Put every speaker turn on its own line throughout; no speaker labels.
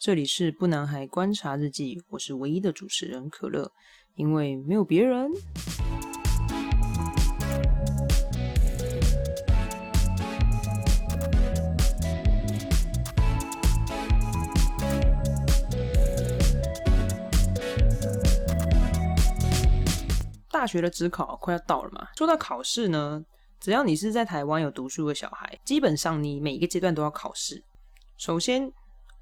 这里是不男孩观察日记，我是唯一的主持人可乐，因为没有别人。大学的职考快要到了嘛，说到考试呢，只要你是在台湾有读书的小孩，基本上你每一个阶段都要考试。首先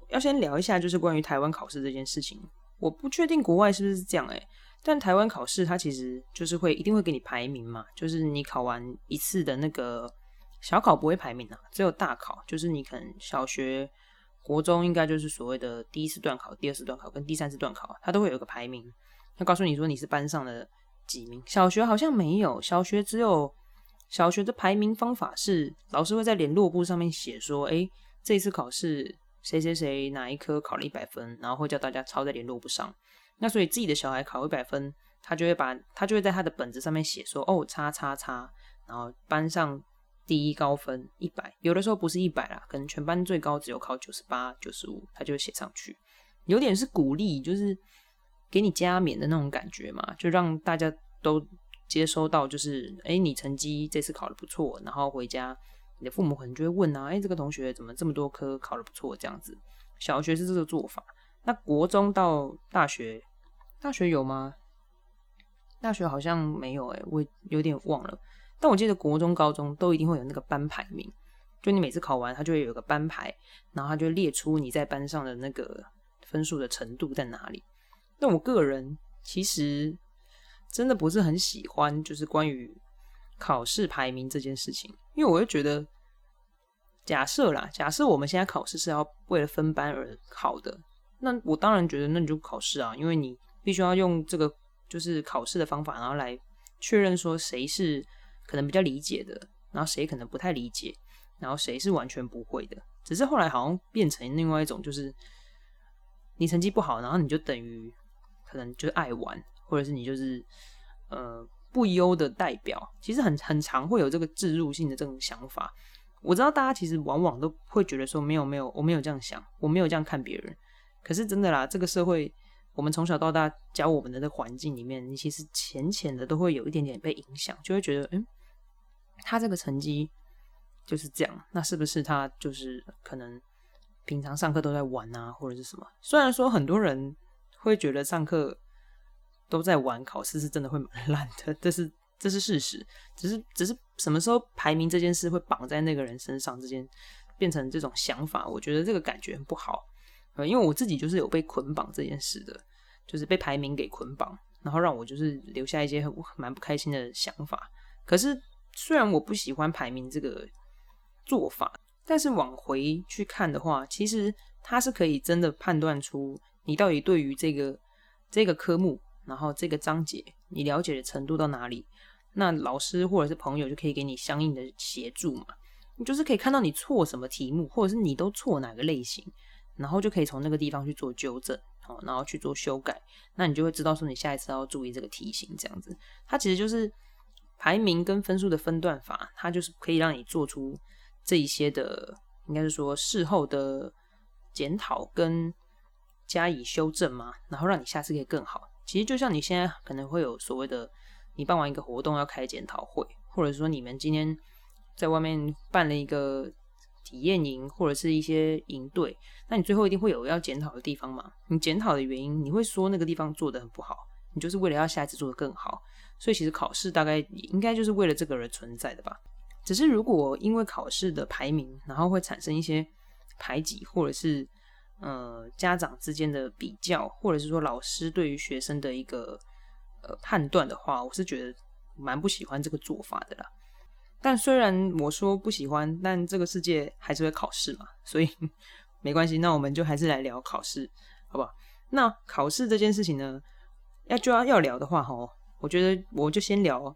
要先聊一下，就是关于台湾考试这件事情。我不确定国外是不是这样诶，但台湾考试它其实就是会一定会给你排名嘛，就是你考完一次的那个小考不会排名啊，只有大考，就是你可能小学、国中应该就是所谓的第一次段考、第二次段考跟第三次段考，它都会有一个排名，它告诉你说你是班上的。几名？小学好像没有，小学只有小学的排名方法是老师会在联络簿上面写说，哎，这次考试谁谁谁哪一科考了一百分，然后会叫大家抄在联络簿上。那所以自己的小孩考一百分，他就会把他就会在他的本子上面写说，哦，叉叉叉，然后班上第一高分一百，有的时候不是一百啦，可能全班最高只有考九十八、九十五，他就会写上去，有点是鼓励，就是。给你加冕的那种感觉嘛，就让大家都接收到，就是哎，你成绩这次考的不错，然后回家，你的父母可能就会问啊，哎，这个同学怎么这么多科考的不错？这样子，小学是这个做法，那国中到大学，大学有吗？大学好像没有，哎，我有点忘了，但我记得国中、高中都一定会有那个班排名，就你每次考完，他就会有个班排，然后他就列出你在班上的那个分数的程度在哪里。那我个人其实真的不是很喜欢，就是关于考试排名这件事情，因为我就觉得，假设啦，假设我们现在考试是要为了分班而考的，那我当然觉得那你就考试啊，因为你必须要用这个就是考试的方法，然后来确认说谁是可能比较理解的，然后谁可能不太理解，然后谁是完全不会的。只是后来好像变成另外一种，就是你成绩不好，然后你就等于。可能就爱玩，或者是你就是呃不优的代表，其实很很常会有这个置入性的这种想法。我知道大家其实往往都会觉得说没有没有，我没有这样想，我没有这样看别人。可是真的啦，这个社会，我们从小到大教我们的这环境里面，你其实浅浅的都会有一点点被影响，就会觉得，嗯，他这个成绩就是这样，那是不是他就是可能平常上课都在玩啊，或者是什么？虽然说很多人。会觉得上课都在玩，考试是真的会蛮烂的，这是这是事实。只是只是什么时候排名这件事会绑在那个人身上，这件变成这种想法，我觉得这个感觉很不好。呃，因为我自己就是有被捆绑这件事的，就是被排名给捆绑，然后让我就是留下一些很蛮不开心的想法。可是虽然我不喜欢排名这个做法，但是往回去看的话，其实它是可以真的判断出。你到底对于这个这个科目，然后这个章节，你了解的程度到哪里？那老师或者是朋友就可以给你相应的协助嘛。你就是可以看到你错什么题目，或者是你都错哪个类型，然后就可以从那个地方去做纠正，哦，然后去做修改。那你就会知道说你下一次要注意这个题型，这样子。它其实就是排名跟分数的分段法，它就是可以让你做出这一些的，应该是说事后的检讨跟。加以修正嘛，然后让你下次可以更好。其实就像你现在可能会有所谓的，你办完一个活动要开检讨会，或者说你们今天在外面办了一个体验营，或者是一些营队，那你最后一定会有要检讨的地方嘛？你检讨的原因，你会说那个地方做的很不好，你就是为了要下一次做的更好。所以其实考试大概应该就是为了这个而存在的吧。只是如果因为考试的排名，然后会产生一些排挤，或者是。呃，家长之间的比较，或者是说老师对于学生的一个呃判断的话，我是觉得蛮不喜欢这个做法的啦。但虽然我说不喜欢，但这个世界还是会考试嘛，所以 没关系。那我们就还是来聊考试，好不好？那考试这件事情呢，要就要要聊的话，吼，我觉得我就先聊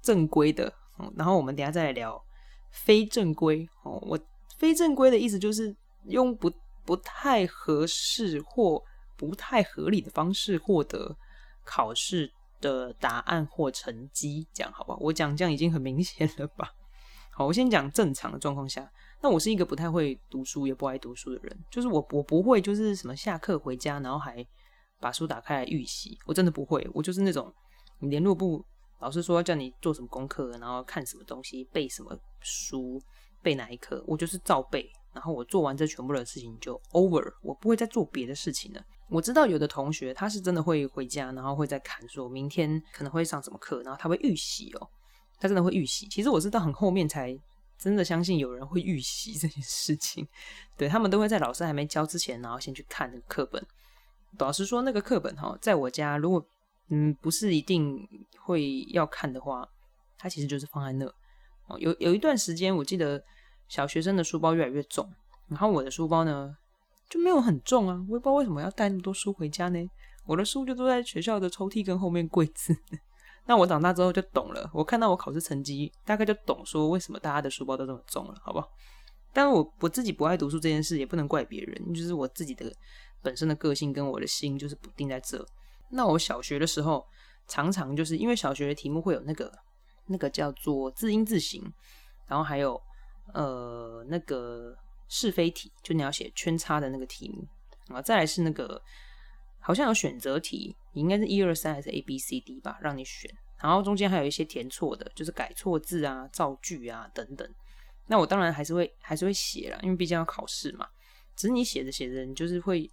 正规的，然后我们等下再来聊非正规。哦，我非正规的意思就是用不。不太合适或不太合理的方式获得考试的答案或成绩，这样好吧？我讲这样已经很明显了吧？好，我先讲正常的状况下。那我是一个不太会读书也不爱读书的人，就是我我不会就是什么下课回家然后还把书打开来预习，我真的不会。我就是那种你联络部老师说叫你做什么功课，然后看什么东西，背什么书，背哪一课，我就是照背。然后我做完这全部的事情就 over，我不会再做别的事情了。我知道有的同学他是真的会回家，然后会再看，说明天可能会上什么课，然后他会预习哦，他真的会预习。其实我是到很后面才真的相信有人会预习这件事情。对他们都会在老师还没教之前，然后先去看那个课本。老师说那个课本哈，在我家如果嗯不是一定会要看的话，它其实就是放在那。哦，有有一段时间我记得。小学生的书包越来越重，然后我的书包呢就没有很重啊，我也不知道为什么要带那么多书回家呢。我的书就都在学校的抽屉跟后面柜子。那我长大之后就懂了，我看到我考试成绩，大概就懂说为什么大家的书包都这么重了，好不好？但我我自己不爱读书这件事也不能怪别人，就是我自己的本身的个性跟我的心就是不定在这。那我小学的时候常常就是因为小学的题目会有那个那个叫做字音字形，然后还有。呃，那个是非题，就你要写圈叉的那个题目啊，再来是那个好像有选择题，应该是一二三还是 A B C D 吧，让你选，然后中间还有一些填错的，就是改错字啊、造句啊等等。那我当然还是会还是会写了，因为毕竟要考试嘛。只是你写着写着，你就是会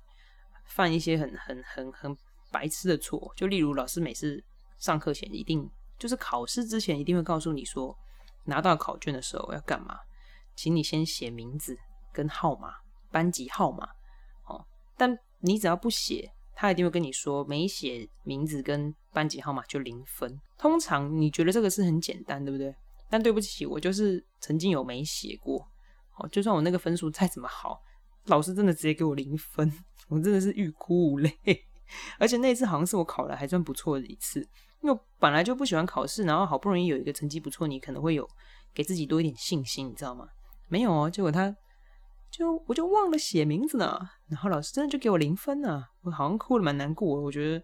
犯一些很很很很白痴的错，就例如老师每次上课前一定就是考试之前一定会告诉你说，拿到考卷的时候要干嘛。请你先写名字跟号码，班级号码，哦，但你只要不写，他一定会跟你说没写名字跟班级号码就零分。通常你觉得这个是很简单，对不对？但对不起，我就是曾经有没写过，哦，就算我那个分数再怎么好，老师真的直接给我零分，我真的是欲哭无泪。而且那次好像是我考的还算不错的一次，因为我本来就不喜欢考试，然后好不容易有一个成绩不错，你可能会有给自己多一点信心，你知道吗？没有哦，结果他就我就忘了写名字呢，然后老师真的就给我零分呢，我好像哭的蛮难过。我觉得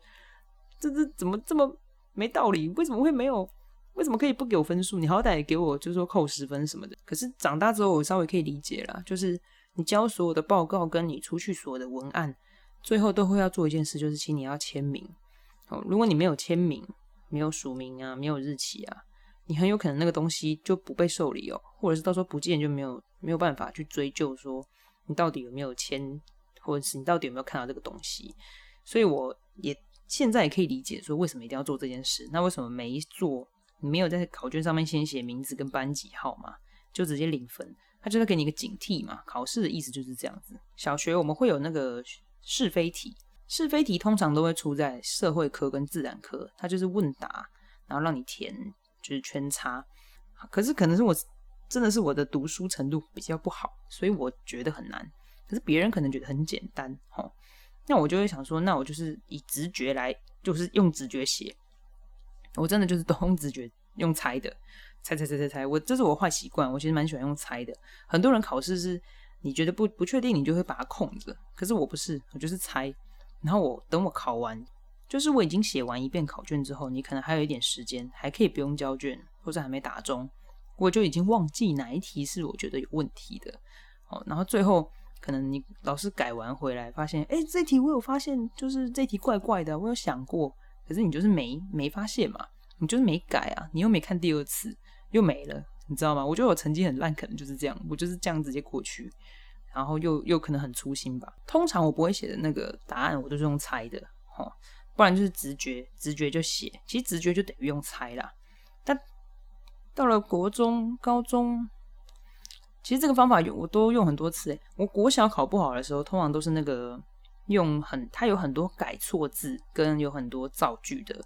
这这怎么这么没道理？为什么会没有？为什么可以不给我分数？你好歹给我就是说扣十分什么的。可是长大之后我稍微可以理解了，就是你交所有的报告跟你出去所有的文案，最后都会要做一件事，就是请你要签名。哦，如果你没有签名，没有署名啊，没有日期啊。你很有可能那个东西就不被受理哦，或者是到时候不见就没有没有办法去追究说你到底有没有签，或者是你到底有没有看到这个东西。所以我也现在也可以理解说为什么一定要做这件事。那为什么没做，你没有在考卷上面先写名字跟班级号码，就直接零分？他就是给你一个警惕嘛。考试的意思就是这样子。小学我们会有那个是非题，是非题通常都会出在社会科跟自然科，它就是问答，然后让你填。就是圈叉，可是可能是我真的是我的读书程度比较不好，所以我觉得很难。可是别人可能觉得很简单，吼，那我就会想说，那我就是以直觉来，就是用直觉写。我真的就是都用直觉，用猜的，猜猜猜猜猜。我这是我坏习惯，我其实蛮喜欢用猜的。很多人考试是你觉得不不确定，你就会把它空着，可是我不是，我就是猜。然后我等我考完。就是我已经写完一遍考卷之后，你可能还有一点时间，还可以不用交卷，或者还没打钟，我就已经忘记哪一题是我觉得有问题的。哦，然后最后可能你老师改完回来，发现，哎，这题我有发现，就是这题怪怪的，我有想过，可是你就是没没发现嘛，你就是没改啊，你又没看第二次，又没了，你知道吗？我觉得我成绩很烂，可能就是这样，我就是这样直接过去，然后又又可能很粗心吧。通常我不会写的那个答案，我都是用猜的，哦。不然就是直觉，直觉就写。其实直觉就等于用猜啦。但到了国中、高中，其实这个方法有我都用很多次。我国小考不好的时候，通常都是那个用很，它有很多改错字跟有很多造句的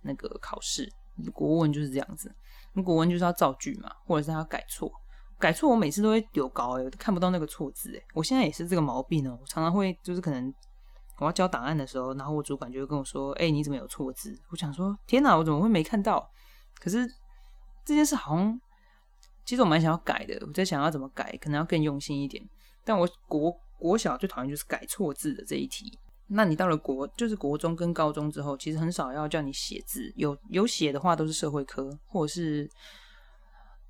那个考试。国文就是这样子，国文就是要造句嘛，或者是要改错。改错我每次都会丢高诶，看不到那个错字诶。我现在也是这个毛病哦，我常常会就是可能。我要交档案的时候，然后我主管就会跟我说：“哎，你怎么有错字？”我想说：“天哪，我怎么会没看到？”可是这件事好像，其实我蛮想要改的。我在想要怎么改，可能要更用心一点。但我国国小最讨厌就是改错字的这一题。那你到了国，就是国中跟高中之后，其实很少要叫你写字。有有写的话，都是社会科或者是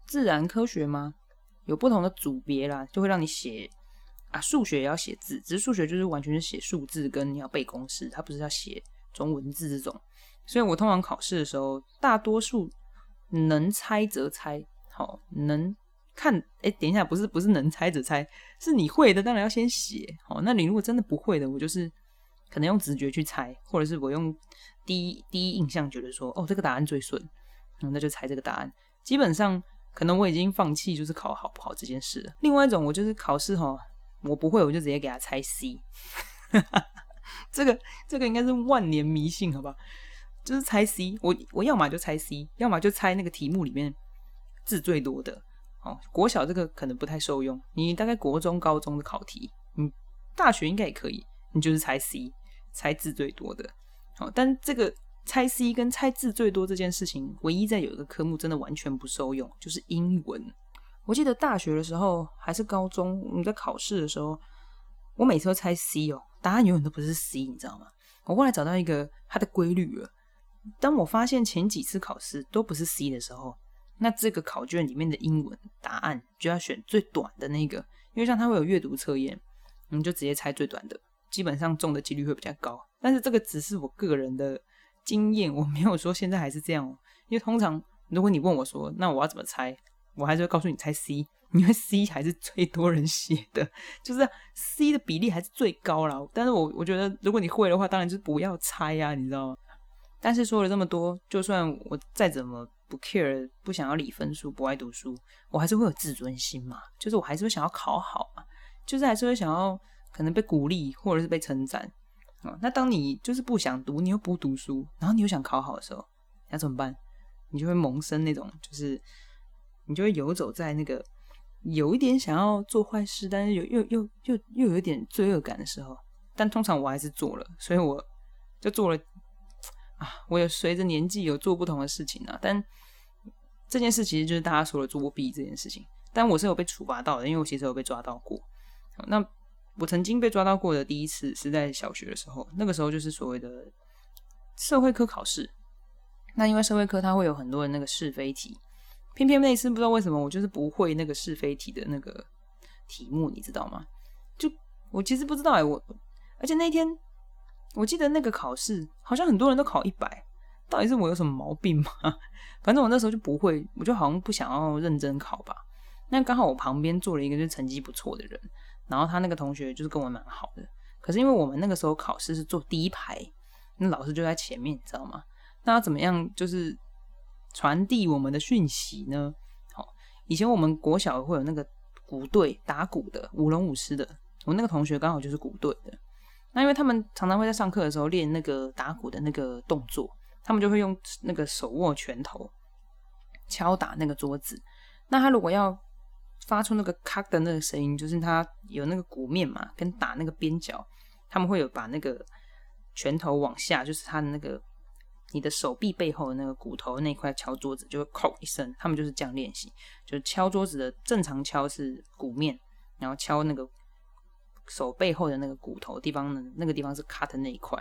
自然科学吗？有不同的组别啦，就会让你写啊，数学也要写字，只是数学就是完全是写数字跟你要背公式，它不是要写中文字这种。所以我通常考试的时候，大多数能猜则猜，好能看，哎，等一下，不是不是能猜则猜，是你会的，当然要先写，好，那你如果真的不会的，我就是可能用直觉去猜，或者是我用第一第一印象觉得说，哦，这个答案最顺，那就猜这个答案。基本上可能我已经放弃就是考好不好这件事了。另外一种，我就是考试哈，我不会，我就直接给他猜 C，这个这个应该是万年迷信，好吧？就是猜 C，我我要么就猜 C，要么就猜那个题目里面字最多的。哦，国小这个可能不太受用，你大概国中、高中的考题，你大学应该也可以，你就是猜 C，猜字最多的。好，但这个猜 C 跟猜字最多这件事情，唯一在有一个科目真的完全不受用，就是英文。我记得大学的时候还是高中，你在考试的时候，我每次都猜 C 哦，答案永远都不是 C，你知道吗？我后来找到一个它的规律了。当我发现前几次考试都不是 C 的时候，那这个考卷里面的英文答案就要选最短的那个，因为像它会有阅读测验，你就直接猜最短的，基本上中的几率会比较高。但是这个只是我个人的经验，我没有说现在还是这样。因为通常如果你问我说，那我要怎么猜，我还是会告诉你猜 C，因为 C 还是最多人写的，就是 C 的比例还是最高啦。但是我我觉得如果你会的话，当然就是不要猜呀，你知道吗？但是说了这么多，就算我再怎么不 care，不想要理分数，不爱读书，我还是会有自尊心嘛。就是我还是会想要考好嘛，就是还是会想要可能被鼓励或者是被称赞啊。那当你就是不想读，你又不读书，然后你又想考好的时候，那怎么办？你就会萌生那种，就是你就会游走在那个有一点想要做坏事，但是又又又又又有点罪恶感的时候。但通常我还是做了，所以我就做了。啊，我也随着年纪有做不同的事情啊，但这件事其实就是大家说的作弊这件事情。但我是有被处罚到的，因为我其实有被抓到过。那我曾经被抓到过的第一次是在小学的时候，那个时候就是所谓的社会科考试。那因为社会科它会有很多的那个是非题，偏偏那次不知道为什么我就是不会那个是非题的那个题目，你知道吗？就我其实不知道哎，我而且那天。我记得那个考试好像很多人都考一百，到底是我有什么毛病吗？反正我那时候就不会，我就好像不想要认真考吧。那刚好我旁边坐了一个就是成绩不错的人，然后他那个同学就是跟我蛮好的。可是因为我们那个时候考试是坐第一排，那老师就在前面，你知道吗？那要怎么样就是传递我们的讯息呢？好，以前我们国小会有那个鼓队打鼓的舞龙舞狮的，我那个同学刚好就是鼓队的。那因为他们常常会在上课的时候练那个打鼓的那个动作，他们就会用那个手握拳头敲打那个桌子。那他如果要发出那个咔的那个声音，就是他有那个鼓面嘛，跟打那个边角，他们会有把那个拳头往下，就是他的那个你的手臂背后的那个骨头那块敲桌子，就会叩一声。他们就是这样练习，就是敲桌子的正常敲是鼓面，然后敲那个。手背后的那个骨头地方呢，那个地方是 cut 那一块。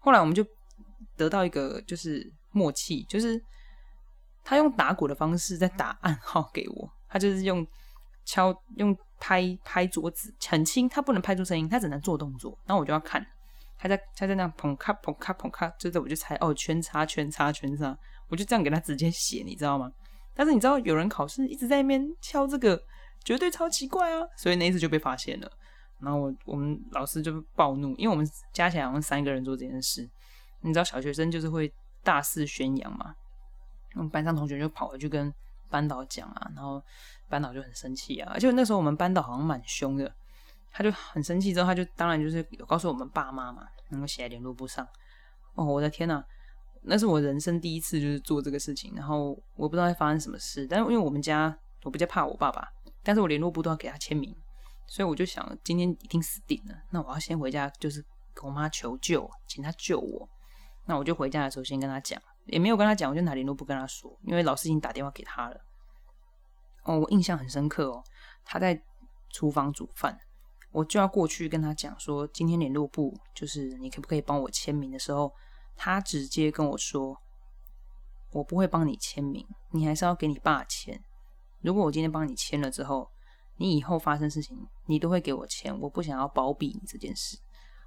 后来我们就得到一个就是默契，就是他用打鼓的方式在打暗号给我，他就是用敲用拍拍桌子，很轻，他不能拍出声音，他只能做动作。然后我就要看他在他在那捧咔捧咔捧咔，接着我就猜哦圈叉圈叉圈叉，我就这样给他直接写，你知道吗？但是你知道有人考试一直在那边敲这个，绝对超奇怪啊！所以那一次就被发现了。然后我我们老师就暴怒，因为我们加起来好像三个人做这件事。你知道小学生就是会大肆宣扬嘛？我们班上同学就跑回去跟班导讲啊，然后班导就很生气啊。而且那时候我们班导好像蛮凶的，他就很生气之后，他就当然就是有告诉我们爸妈嘛，然后写在联络簿上。哦，我的天呐，那是我人生第一次就是做这个事情。然后我不知道会发生什么事，但是因为我们家我比较怕我爸爸，但是我联络簿都要给他签名。所以我就想，今天一定死定了。那我要先回家，就是跟我妈求救，请她救我。那我就回家的时候先跟她讲，也没有跟她讲，我就拿联络簿跟她说，因为老师已经打电话给她了。哦，我印象很深刻哦，她在厨房煮饭，我就要过去跟他讲说，今天联络簿就是你可不可以帮我签名的时候，他直接跟我说，我不会帮你签名，你还是要给你爸签。如果我今天帮你签了之后，你以后发生事情，你都会给我钱，我不想要包庇你这件事。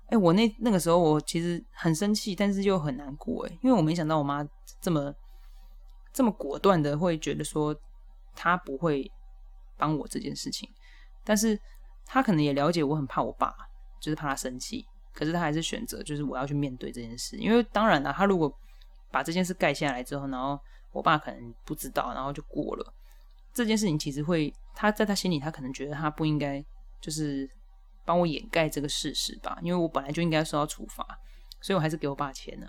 哎，我那那个时候我其实很生气，但是又很难过，哎，因为我没想到我妈这么这么果断的会觉得说她不会帮我这件事情，但是他可能也了解我很怕我爸，就是怕他生气，可是他还是选择就是我要去面对这件事，因为当然了，他如果把这件事盖下来之后，然后我爸可能不知道，然后就过了。这件事情其实会，他在他心里，他可能觉得他不应该就是帮我掩盖这个事实吧，因为我本来就应该受到处罚，所以我还是给我爸钱了。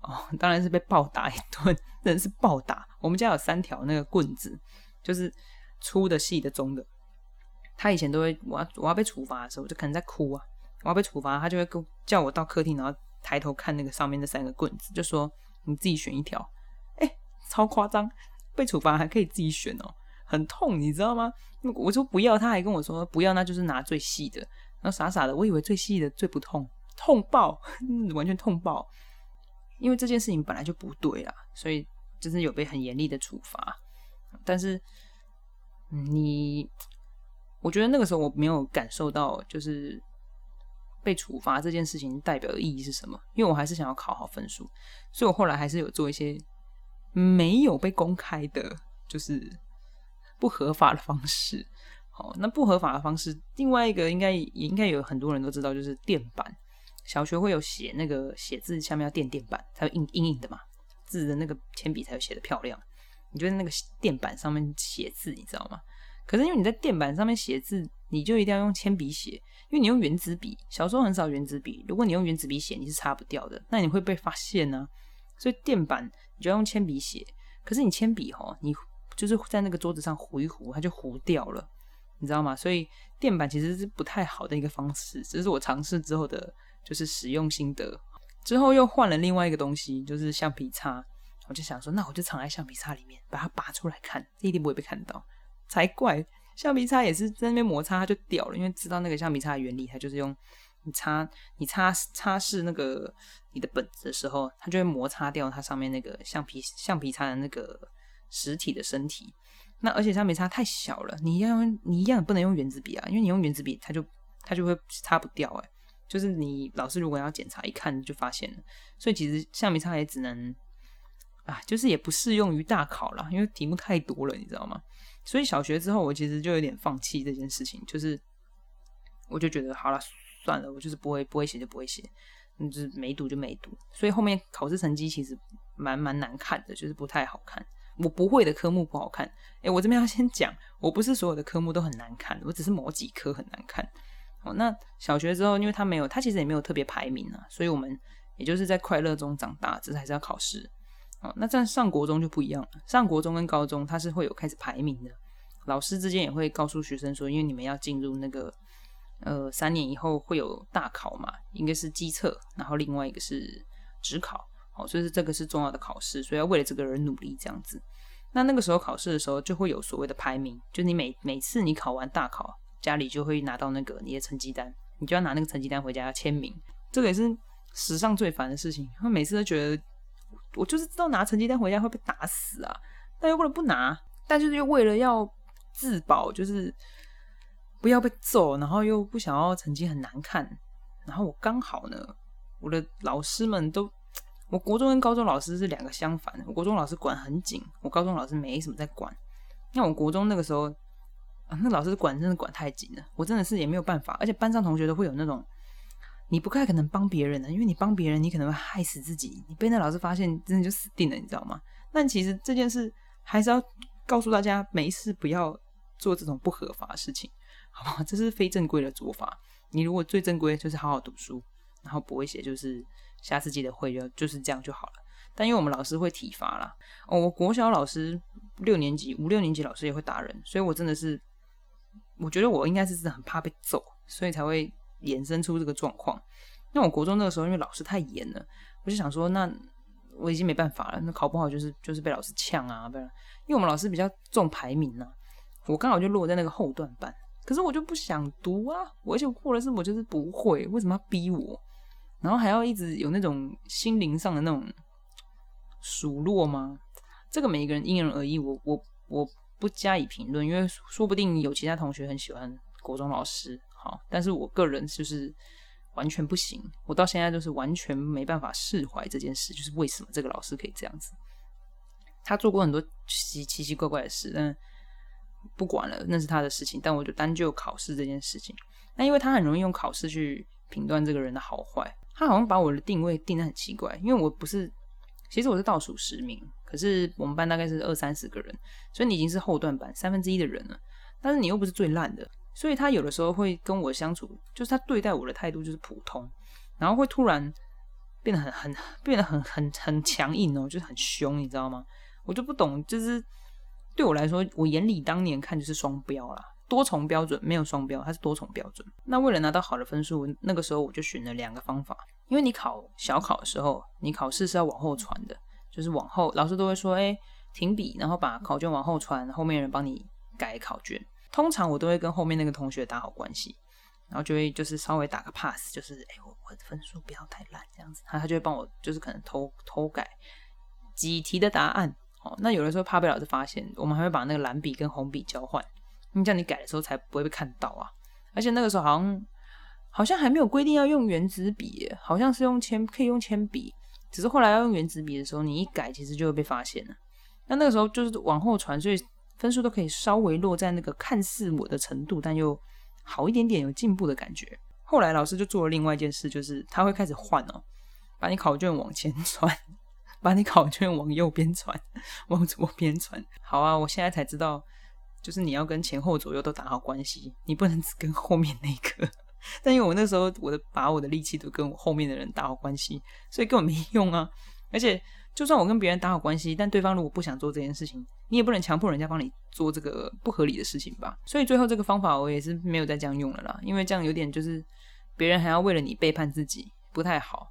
哦，当然是被暴打一顿，真是暴打。我们家有三条那个棍子，就是粗的、细的、中的。他以前都会，我要我要被处罚的时候，我就可能在哭啊，我要被处罚，他就会跟叫我到客厅，然后抬头看那个上面那三个棍子，就说你自己选一条。哎，超夸张，被处罚还可以自己选哦。很痛，你知道吗？我说不要，他还跟我说不要，那就是拿最细的。然后傻傻的，我以为最细的最不痛，痛爆，完全痛爆。因为这件事情本来就不对啦，所以就是有被很严厉的处罚。但是你，我觉得那个时候我没有感受到，就是被处罚这件事情代表的意义是什么。因为我还是想要考好分数，所以我后来还是有做一些没有被公开的，就是。不合法的方式，好，那不合法的方式，另外一个应该也应该有很多人都知道，就是垫板。小学会有写那个写字下面要垫垫板，才会印印印的嘛，字的那个铅笔才会写的漂亮。你就在那个垫板上面写字，你知道吗？可是因为你在垫板上面写字，你就一定要用铅笔写，因为你用圆珠笔，小时候很少圆珠笔。如果你用圆珠笔写，你是擦不掉的，那你会被发现呢。所以垫板你就要用铅笔写，可是你铅笔哈，你。就是在那个桌子上糊一糊，它就糊掉了，你知道吗？所以垫板其实是不太好的一个方式。这是我尝试之后的，就是使用心得。之后又换了另外一个东西，就是橡皮擦。我就想说，那我就藏在橡皮擦里面，把它拔出来看，一定不会被看到，才怪。橡皮擦也是在那边摩擦它就掉了，因为知道那个橡皮擦的原理，它就是用你擦你擦擦拭那个你的本子的时候，它就会摩擦掉它上面那个橡皮橡皮擦的那个。实体的身体，那而且橡皮擦太小了，你要你一样不能用圆珠笔啊，因为你用圆珠笔，它就它就会擦不掉哎。就是你老师如果要检查，一看就发现了。所以其实橡皮擦也只能啊，就是也不适用于大考了，因为题目太多了，你知道吗？所以小学之后，我其实就有点放弃这件事情，就是我就觉得好了，算了，我就是不会不会写就不会写，就是没读就没读。所以后面考试成绩其实蛮蛮难看的，就是不太好看。我不会的科目不好看，哎，我这边要先讲，我不是所有的科目都很难看，我只是某几科很难看。哦，那小学之后，因为他没有，他其实也没有特别排名啊，所以我们也就是在快乐中长大，只是还是要考试。哦，那在上国中就不一样了，上国中跟高中它是会有开始排名的，老师之间也会告诉学生说，因为你们要进入那个呃三年以后会有大考嘛，应该是机测，然后另外一个是职考。哦，所以这个是重要的考试，所以要为了这个人努力这样子。那那个时候考试的时候，就会有所谓的排名，就你每每次你考完大考，家里就会拿到那个你的成绩单，你就要拿那个成绩单回家要签名。这个也是史上最烦的事情，他每次都觉得我就是知道拿成绩单回家会被打死啊，但又不能不拿，但就是又为了要自保，就是不要被揍，然后又不想要成绩很难看，然后我刚好呢，我的老师们都。我国中跟高中老师是两个相反，我国中老师管很紧，我高中老师没什么在管。那我国中那个时候，啊，那老师管真的管太紧了，我真的是也没有办法。而且班上同学都会有那种，你不太可能帮别人的，因为你帮别人，你可能会害死自己。你被那老师发现，真的就死定了，你知道吗？但其实这件事还是要告诉大家，没事不要做这种不合法的事情，好不好？这是非正规的做法。你如果最正规，就是好好读书，然后不会写，就是。下次记得会就就是这样就好了。但因为我们老师会体罚啦，哦，我国小老师六年级、五六年级老师也会打人，所以我真的是，我觉得我应该是真的很怕被揍，所以才会衍生出这个状况。那我国中那个时候，因为老师太严了，我就想说，那我已经没办法了，那考不好就是就是被老师呛啊，不然，因为我们老师比较重排名啊，我刚好就落在那个后段班，可是我就不想读啊，我而且我过了是我就是不会，为什么要逼我？然后还要一直有那种心灵上的那种数落吗？这个每一个人因人而异，我我我不加以评论，因为说不定有其他同学很喜欢国中老师，好，但是我个人就是完全不行，我到现在就是完全没办法释怀这件事，就是为什么这个老师可以这样子？他做过很多奇奇奇怪怪的事，但不管了，那是他的事情。但我就单就考试这件事情，那因为他很容易用考试去评断这个人的好坏，他好像把我的定位定的很奇怪，因为我不是，其实我是倒数十名。可是我们班大概是二三十个人，所以你已经是后段班三分之一的人了。但是你又不是最烂的，所以他有的时候会跟我相处，就是他对待我的态度就是普通，然后会突然变得很很变得很很很强硬哦，就是很凶，你知道吗？我就不懂，就是对我来说，我眼里当年看就是双标啦，多重标准没有双标，它是多重标准。那为了拿到好的分数，那个时候我就选了两个方法，因为你考小考的时候，你考试是要往后传的。就是往后，老师都会说：“哎，停笔，然后把考卷往后传，后面人帮你改考卷。”通常我都会跟后面那个同学打好关系，然后就会就是稍微打个 pass，就是哎，我我的分数不要太烂这样子，他他就会帮我就是可能偷偷改几题的答案。哦，那有的时候怕被老师发现，我们还会把那个蓝笔跟红笔交换，你这样你改的时候才不会被看到啊。而且那个时候好像好像还没有规定要用圆珠笔，好像是用铅可以用铅笔。只是后来要用圆珠笔的时候，你一改，其实就会被发现了。那那个时候就是往后传，所以分数都可以稍微落在那个看似我的程度，但又好一点点，有进步的感觉。后来老师就做了另外一件事，就是他会开始换哦，把你考卷往前传，把你考卷往右边传，往左边传。好啊，我现在才知道，就是你要跟前后左右都打好关系，你不能只跟后面那个。但因为我那时候我的把我的力气都跟我后面的人打好关系，所以根本没用啊！而且就算我跟别人打好关系，但对方如果不想做这件事情，你也不能强迫人家帮你做这个不合理的事情吧？所以最后这个方法我也是没有再这样用了啦，因为这样有点就是别人还要为了你背叛自己，不太好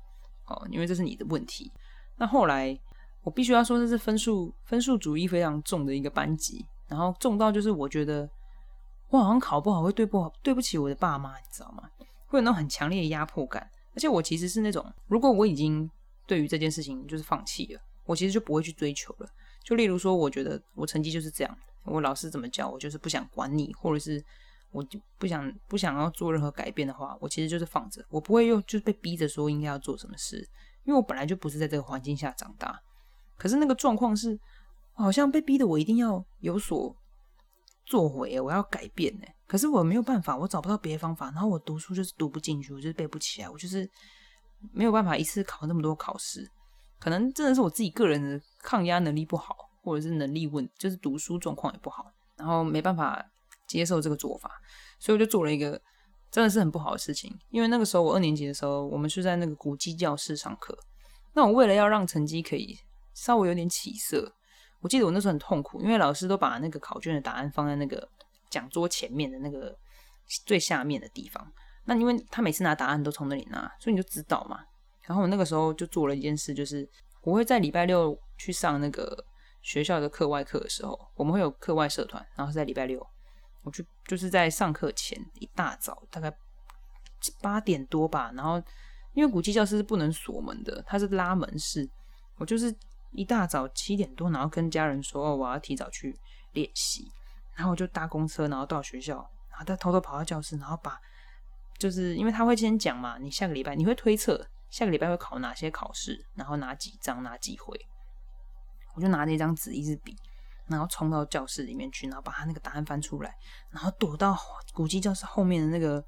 哦。因为这是你的问题。那后来我必须要说，这是分数分数主义非常重的一个班级，然后重到就是我觉得。我好像考不好会对不好对不起我的爸妈，你知道吗？会有那种很强烈的压迫感。而且我其实是那种，如果我已经对于这件事情就是放弃了，我其实就不会去追求了。就例如说，我觉得我成绩就是这样，我老师怎么教我就是不想管你，或者是我就不想不想要做任何改变的话，我其实就是放着，我不会又就是被逼着说应该要做什么事，因为我本来就不是在这个环境下长大。可是那个状况是，好像被逼的我一定要有所。作为，我要改变呢。可是我没有办法，我找不到别的方法。然后我读书就是读不进去，我就是背不起来，我就是没有办法一次考那么多考试。可能真的是我自己个人的抗压能力不好，或者是能力问，就是读书状况也不好，然后没办法接受这个做法，所以我就做了一个真的是很不好的事情。因为那个时候我二年级的时候，我们是在那个古迹教室上课。那我为了要让成绩可以稍微有点起色。我记得我那时候很痛苦，因为老师都把那个考卷的答案放在那个讲桌前面的那个最下面的地方。那因为他每次拿答案都从那里拿，所以你就知道嘛。然后我那个时候就做了一件事，就是我会在礼拜六去上那个学校的课外课的时候，我们会有课外社团，然后是在礼拜六，我去就是在上课前一大早，大概八点多吧。然后因为古迹教室是不能锁门的，它是拉门式，我就是。一大早七点多，然后跟家人说：“哦，我要提早去练习。”然后我就搭公车，然后到学校，然后再偷偷跑到教室，然后把就是因为他会先讲嘛，你下个礼拜你会推测下个礼拜会考哪些考试，然后哪几章哪几回，我就拿着一张纸一支笔，然后冲到教室里面去，然后把他那个答案翻出来，然后躲到古迹教室后面的那个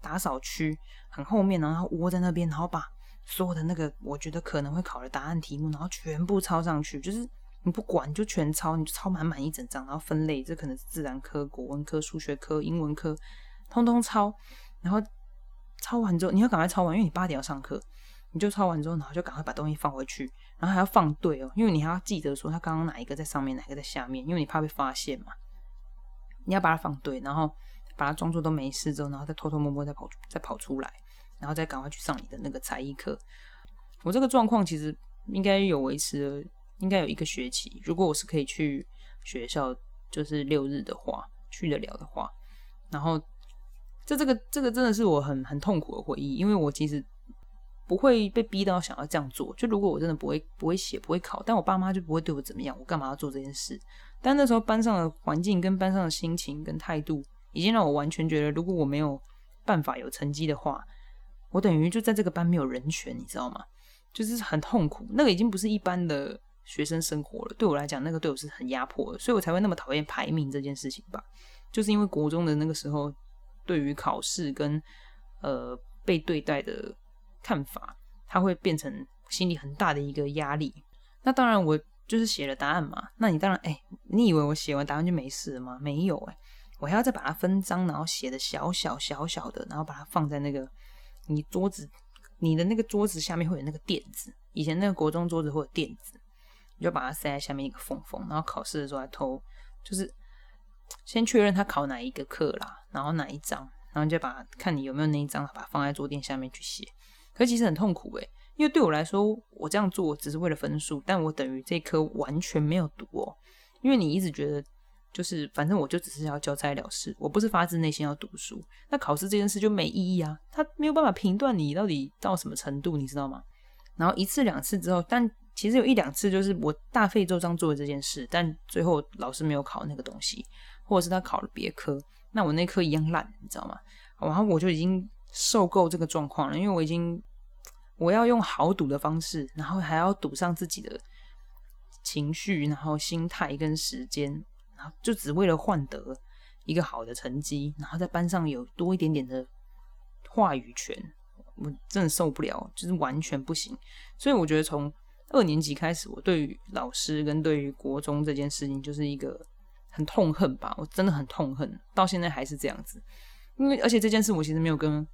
打扫区很后面，然后窝在那边，然后把。所有的那个我觉得可能会考的答案题目，然后全部抄上去，就是你不管就全抄，你就抄满满一整张，然后分类，这可能是自然科、国文科、数学科、英文科，通通抄。然后抄完之后，你要赶快抄完，因为你八点要上课，你就抄完之后，然后就赶快把东西放回去，然后还要放对哦，因为你还要记得说他刚刚哪一个在上面，哪一个在下面，因为你怕被发现嘛。你要把它放对，然后把它装作都没事之后，然后再偷偷摸摸再跑再跑出来。然后再赶快去上你的那个才艺课。我这个状况其实应该有维持，应该有一个学期。如果我是可以去学校，就是六日的话，去得了的话。然后，这这个这个真的是我很很痛苦的回忆，因为我其实不会被逼到想要这样做。就如果我真的不会不会写不会考，但我爸妈就不会对我怎么样，我干嘛要做这件事？但那时候班上的环境跟班上的心情跟态度，已经让我完全觉得，如果我没有办法有成绩的话，我等于就在这个班没有人权，你知道吗？就是很痛苦。那个已经不是一般的学生生活了，对我来讲，那个对我是很压迫的，所以我才会那么讨厌排名这件事情吧。就是因为国中的那个时候，对于考试跟呃被对待的看法，它会变成心里很大的一个压力。那当然我。就是写了答案嘛，那你当然哎，你以为我写完答案就没事了吗？没有哎，我还要再把它分章，然后写的小小小小的，然后把它放在那个你桌子，你的那个桌子下面会有那个垫子，以前那个国中桌子会有垫子，你就把它塞在下面一个缝缝，然后考试的时候来偷，就是先确认他考哪一个课啦，然后哪一章，然后就把看你有没有那一张，把它放在桌垫下面去写，可其实很痛苦哎。因为对我来说，我这样做只是为了分数，但我等于这科完全没有读哦。因为你一直觉得，就是反正我就只是要交差了事，我不是发自内心要读书。那考试这件事就没意义啊，他没有办法评断你到底到什么程度，你知道吗？然后一次两次之后，但其实有一两次就是我大费周章做的这件事，但最后老师没有考那个东西，或者是他考了别科，那我那科一样烂，你知道吗？然后我就已经受够这个状况了，因为我已经。我要用豪赌的方式，然后还要赌上自己的情绪，然后心态跟时间，然后就只为了换得一个好的成绩，然后在班上有多一点点的话语权，我真的受不了，就是完全不行。所以我觉得从二年级开始，我对于老师跟对于国中这件事情就是一个很痛恨吧，我真的很痛恨，到现在还是这样子。因为而且这件事我其实没有跟。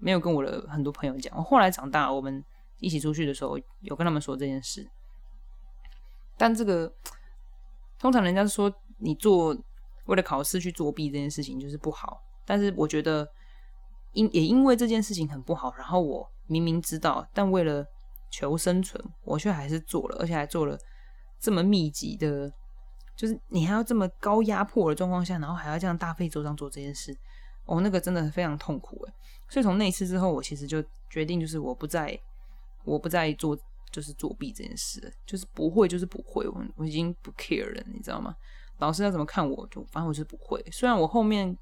没有跟我的很多朋友讲。我后来长大，我们一起出去的时候，有跟他们说这件事。但这个通常人家说你做为了考试去作弊这件事情就是不好。但是我觉得因也因为这件事情很不好，然后我明明知道，但为了求生存，我却还是做了，而且还做了这么密集的，就是你还要这么高压迫的状况下，然后还要这样大费周章做这件事。哦，那个真的非常痛苦诶。所以从那次之后，我其实就决定，就是我不再，我不再做，就是作弊这件事，就是不会，就是不会，我我已经不 care 了，你知道吗？老师要怎么看我，就反正我是不会。虽然我后面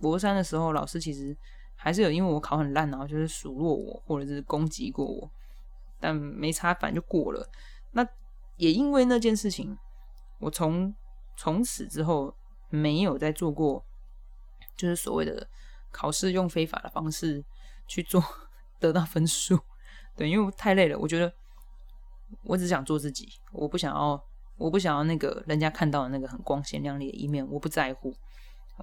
国三的时候，老师其实还是有因为我考很烂，然后就是数落我，或者是攻击过我，但没差，反正就过了。那也因为那件事情，我从从此之后没有再做过。就是所谓的考试用非法的方式去做得到分数，对，因为太累了。我觉得我只想做自己，我不想要，我不想要那个人家看到的那个很光鲜亮丽的一面，我不在乎。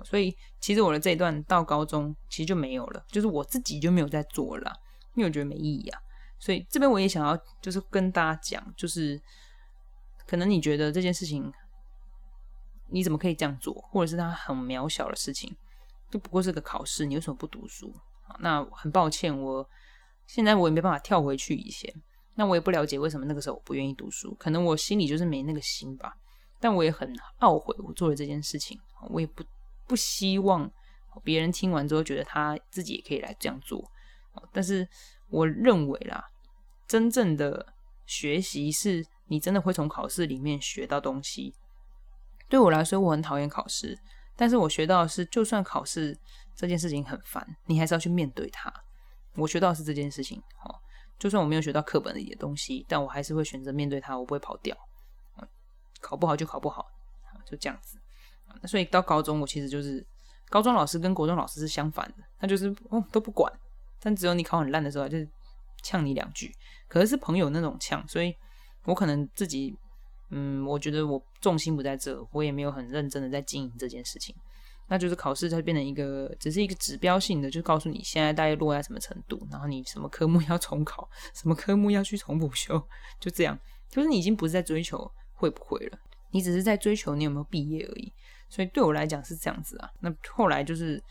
所以其实我的这一段到高中其实就没有了，就是我自己就没有在做了，因为我觉得没意义啊。所以这边我也想要就是跟大家讲，就是可能你觉得这件事情你怎么可以这样做，或者是它很渺小的事情。就不过是个考试，你为什么不读书？那很抱歉，我现在我也没办法跳回去以前。那我也不了解为什么那个时候我不愿意读书，可能我心里就是没那个心吧。但我也很懊悔我做了这件事情，我也不不希望别人听完之后觉得他自己也可以来这样做。但是我认为啦，真正的学习是你真的会从考试里面学到东西。对我来说，我很讨厌考试。但是我学到的是，就算考试这件事情很烦，你还是要去面对它。我学到是这件事情，哦，就算我没有学到课本里的东西，但我还是会选择面对它，我不会跑掉。考不好就考不好，就这样子。所以到高中，我其实就是高中老师跟国中老师是相反的，他就是哦都不管，但只有你考很烂的时候，就是呛你两句。可是是朋友那种呛，所以我可能自己。嗯，我觉得我重心不在这，我也没有很认真的在经营这件事情。那就是考试它变成一个，只是一个指标性的，就告诉你现在大概落在什么程度，然后你什么科目要重考，什么科目要去重补修，就这样。就是你已经不是在追求会不会了，你只是在追求你有没有毕业而已。所以对我来讲是这样子啊。那后来就是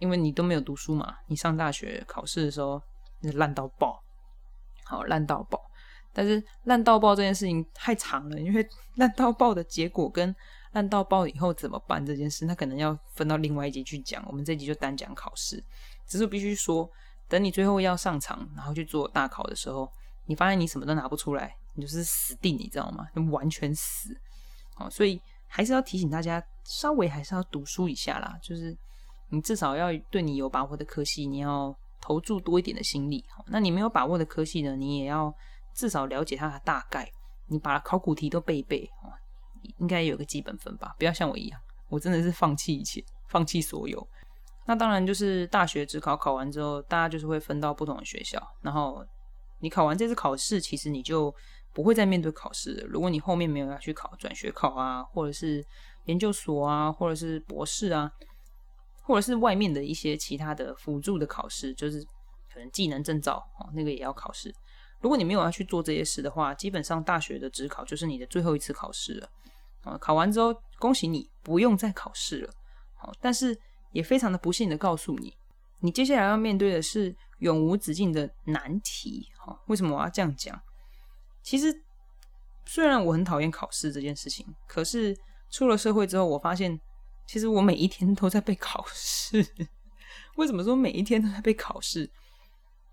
因为你都没有读书嘛，你上大学考试的时候烂到爆，好烂到爆。但是烂到爆这件事情太长了，因为 烂到爆的结果跟烂到爆以后怎么办这件事，那可能要分到另外一集去讲。我们这集就单讲考试。只是必须说，等你最后要上场，然后去做大考的时候，你发现你什么都拿不出来，你就是死定，你知道吗？完全死。哦，所以还是要提醒大家，稍微还是要读书一下啦。就是你至少要对你有把握的科系，你要投注多一点的心力。那你没有把握的科系呢，你也要至少了解它的大概，你把考古题都背一背，应该有个基本分吧。不要像我一样，我真的是放弃一切，放弃所有。那当然就是大学只考考完之后，大家就是会分到不同的学校。然后你考完这次考试，其实你就不会再面对考试了。如果你后面没有要去考转学考啊，或者是研究所啊，或者是博士啊，或者是外面的一些其他的辅助的考试，就是可能技能证照哦，那个也要考试。如果你没有要去做这些事的话，基本上大学的职考就是你的最后一次考试了。啊，考完之后恭喜你不用再考试了。好，但是。也非常的不幸的告诉你，你接下来要面对的是永无止境的难题。哈，为什么我要这样讲？其实虽然我很讨厌考试这件事情，可是出了社会之后，我发现其实我每一天都在被考试。为什么说每一天都在被考试？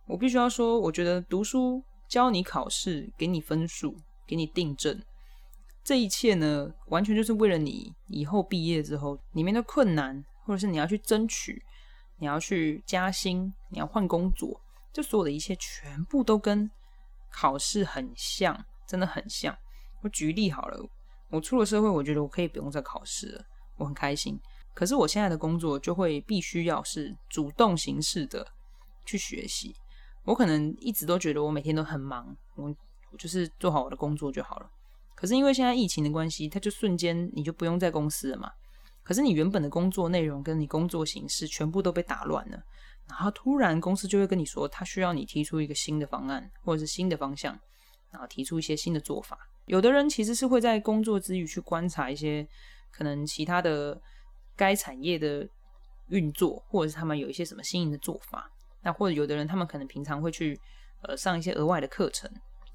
我必须要说，我觉得读书教你考试，给你分数，给你订正，这一切呢，完全就是为了你以后毕业之后里面的困难。或者是你要去争取，你要去加薪，你要换工作，这所有的一切全部都跟考试很像，真的很像。我举例好了，我出了社会，我觉得我可以不用再考试了，我很开心。可是我现在的工作就会必须要是主动形式的去学习。我可能一直都觉得我每天都很忙，我我就是做好我的工作就好了。可是因为现在疫情的关系，它就瞬间你就不用在公司了嘛。可是你原本的工作内容跟你工作形式全部都被打乱了，然后突然公司就会跟你说，他需要你提出一个新的方案或者是新的方向，然后提出一些新的做法。有的人其实是会在工作之余去观察一些可能其他的该产业的运作，或者是他们有一些什么新颖的做法。那或者有的人他们可能平常会去呃上一些额外的课程，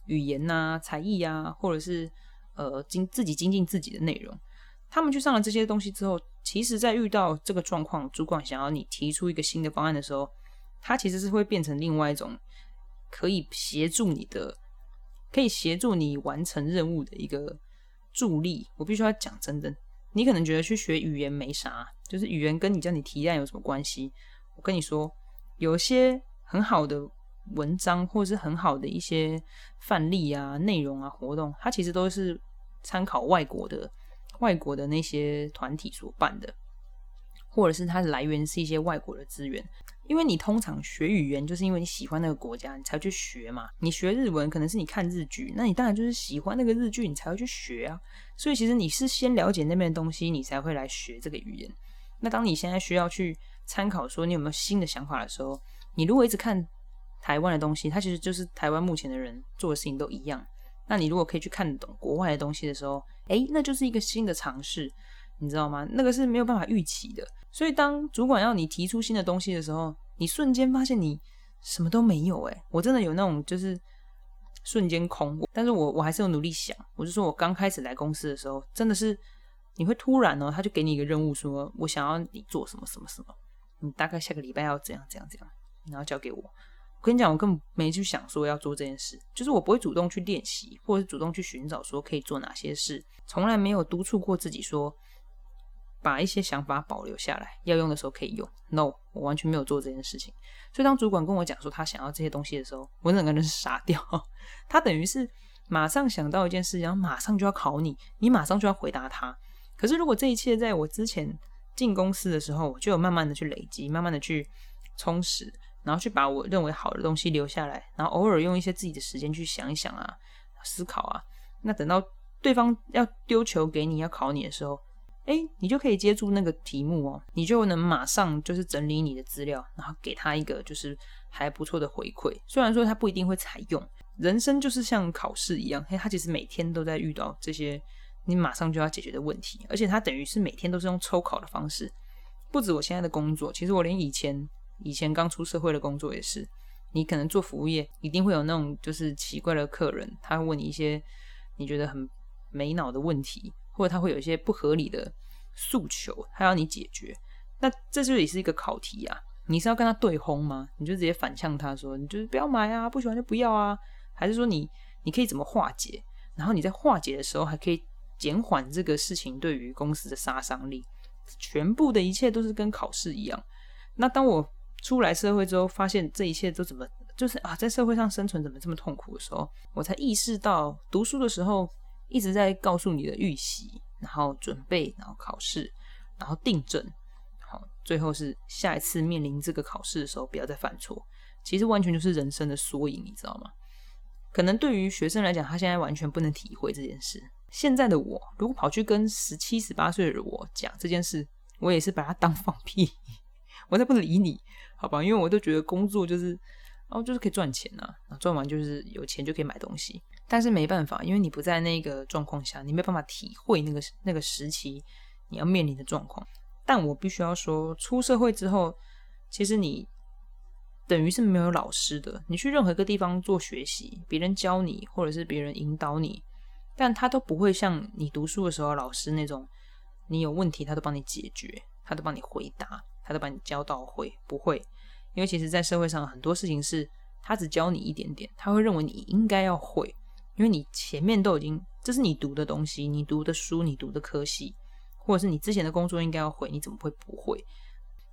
语言呐、才艺啊，或者是呃精自己精进自己的内容。他们去上了这些东西之后，其实，在遇到这个状况，主管想要你提出一个新的方案的时候，他其实是会变成另外一种可以协助你的、可以协助你完成任务的一个助力。我必须要讲真的，你可能觉得去学语言没啥，就是语言跟你叫你提案有什么关系？我跟你说，有些很好的文章，或者是很好的一些范例啊、内容啊、活动，它其实都是参考外国的。外国的那些团体所办的，或者是它的来源是一些外国的资源，因为你通常学语言就是因为你喜欢那个国家，你才去学嘛。你学日文可能是你看日剧，那你当然就是喜欢那个日剧，你才会去学啊。所以其实你是先了解那边的东西，你才会来学这个语言。那当你现在需要去参考说你有没有新的想法的时候，你如果一直看台湾的东西，它其实就是台湾目前的人做的事情都一样。那你如果可以去看懂国外的东西的时候，诶，那就是一个新的尝试，你知道吗？那个是没有办法预期的。所以当主管要你提出新的东西的时候，你瞬间发现你什么都没有。诶，我真的有那种就是瞬间空。但是我我还是有努力想。我就说我刚开始来公司的时候，真的是你会突然哦，他就给你一个任务，说我想要你做什么什么什么，你大概下个礼拜要怎样怎样怎样，然后交给我。我跟你讲，我根本没去想说要做这件事，就是我不会主动去练习，或者是主动去寻找说可以做哪些事，从来没有督促过自己说把一些想法保留下来，要用的时候可以用。No，我完全没有做这件事情。所以当主管跟我讲说他想要这些东西的时候，我整个人是傻掉。他等于是马上想到一件事，然后马上就要考你，你马上就要回答他。可是如果这一切在我之前进公司的时候，我就有慢慢的去累积，慢慢的去充实。然后去把我认为好的东西留下来，然后偶尔用一些自己的时间去想一想啊，思考啊。那等到对方要丢球给你要考你的时候，哎，你就可以接住那个题目哦，你就能马上就是整理你的资料，然后给他一个就是还不错的回馈。虽然说他不一定会采用，人生就是像考试一样，嘿，他其实每天都在遇到这些你马上就要解决的问题，而且他等于是每天都是用抽考的方式。不止我现在的工作，其实我连以前。以前刚出社会的工作也是，你可能做服务业，一定会有那种就是奇怪的客人，他会问你一些你觉得很没脑的问题，或者他会有一些不合理的诉求，他要你解决。那这就也是一个考题啊。你是要跟他对轰吗？你就直接反向他说，你就是不要买啊，不喜欢就不要啊？还是说你你可以怎么化解？然后你在化解的时候，还可以减缓这个事情对于公司的杀伤力。全部的一切都是跟考试一样。那当我出来社会之后，发现这一切都怎么就是啊，在社会上生存怎么这么痛苦的时候，我才意识到，读书的时候一直在告诉你的预习，然后准备，然后考试，然后订正，好，最后是下一次面临这个考试的时候，不要再犯错。其实完全就是人生的缩影，你知道吗？可能对于学生来讲，他现在完全不能体会这件事。现在的我，如果跑去跟十七、十八岁的我讲这件事，我也是把他当 放屁。我才不理你，好吧？因为我都觉得工作就是，哦，就是可以赚钱呐，赚完就是有钱就可以买东西。但是没办法，因为你不在那个状况下，你没办法体会那个那个时期你要面临的状况。但我必须要说，出社会之后，其实你等于是没有老师的。你去任何一个地方做学习，别人教你，或者是别人引导你，但他都不会像你读书的时候老师那种，你有问题他都帮你解决，他都帮你回答。他都帮你教到会不会？因为其实，在社会上很多事情是他只教你一点点，他会认为你应该要会，因为你前面都已经这是你读的东西，你读的书，你读的科系，或者是你之前的工作应该要会，你怎么会不会？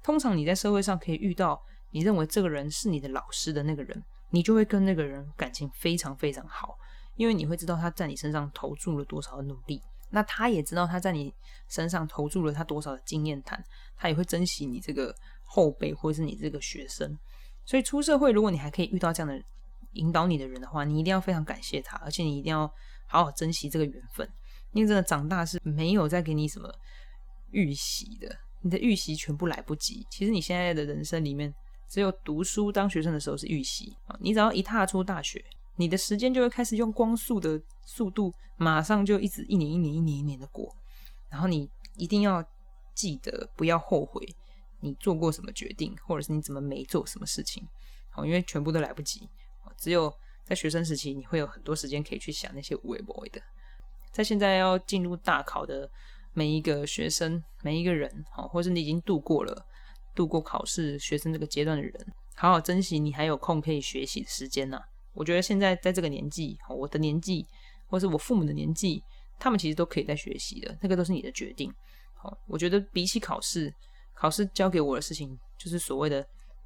通常你在社会上可以遇到你认为这个人是你的老师的那个人，你就会跟那个人感情非常非常好，因为你会知道他在你身上投注了多少的努力。那他也知道他在你身上投注了他多少的经验谈，他也会珍惜你这个后辈或者是你这个学生。所以出社会，如果你还可以遇到这样的引导你的人的话，你一定要非常感谢他，而且你一定要好好珍惜这个缘分。因为真的长大是没有再给你什么预习的，你的预习全部来不及。其实你现在的人生里面，只有读书当学生的时候是预习啊，你只要一踏出大学。你的时间就会开始用光速的速度，马上就一直一年一年一年一年的过，然后你一定要记得不要后悔你做过什么决定，或者是你怎么没做什么事情，好，因为全部都来不及。只有在学生时期，你会有很多时间可以去想那些无谓不谓的。在现在要进入大考的每一个学生，每一个人，好，或是你已经度过了度过考试学生这个阶段的人，好好珍惜你还有空可以学习的时间呐。我觉得现在在这个年纪，我的年纪，或是我父母的年纪，他们其实都可以在学习的，那个都是你的决定。好，我觉得比起考试，考试交给我的事情，就是所谓的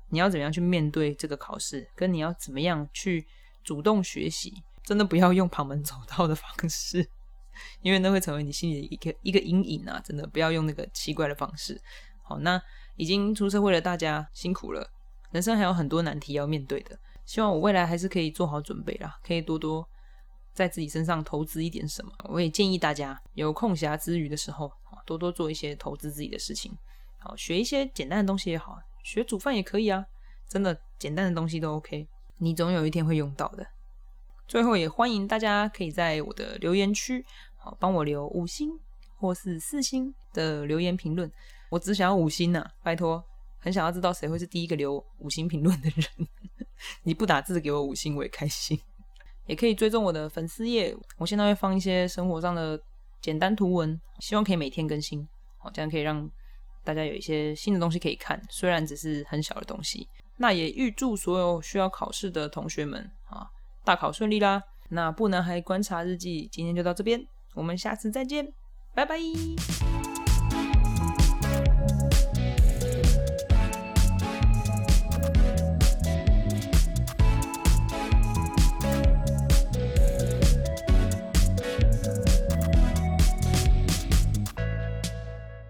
你要怎么样去面对这个考试，跟你要怎么样去主动学习，真的不要用旁门走道的方式，因为那会成为你心里的一个一个阴影啊！真的不要用那个奇怪的方式。好，那已经出社会了大家辛苦了，人生还有很多难题要面对的。希望我未来还是可以做好准备啦，可以多多在自己身上投资一点什么。我也建议大家有空暇之余的时候，多多做一些投资自己的事情。好，学一些简单的东西也好，学煮饭也可以啊。真的简单的东西都 OK，你总有一天会用到的。最后也欢迎大家可以在我的留言区，好帮我留五星或是四星的留言评论。我只想要五星呐，拜托，很想要知道谁会是第一个留五星评论的人。你不打字给我五星我也开心，也可以追踪我的粉丝页，我现在会放一些生活上的简单图文，希望可以每天更新，好，这样可以让大家有一些新的东西可以看，虽然只是很小的东西。那也预祝所有需要考试的同学们啊，大考顺利啦！那不男孩观察日记今天就到这边，我们下次再见，拜拜。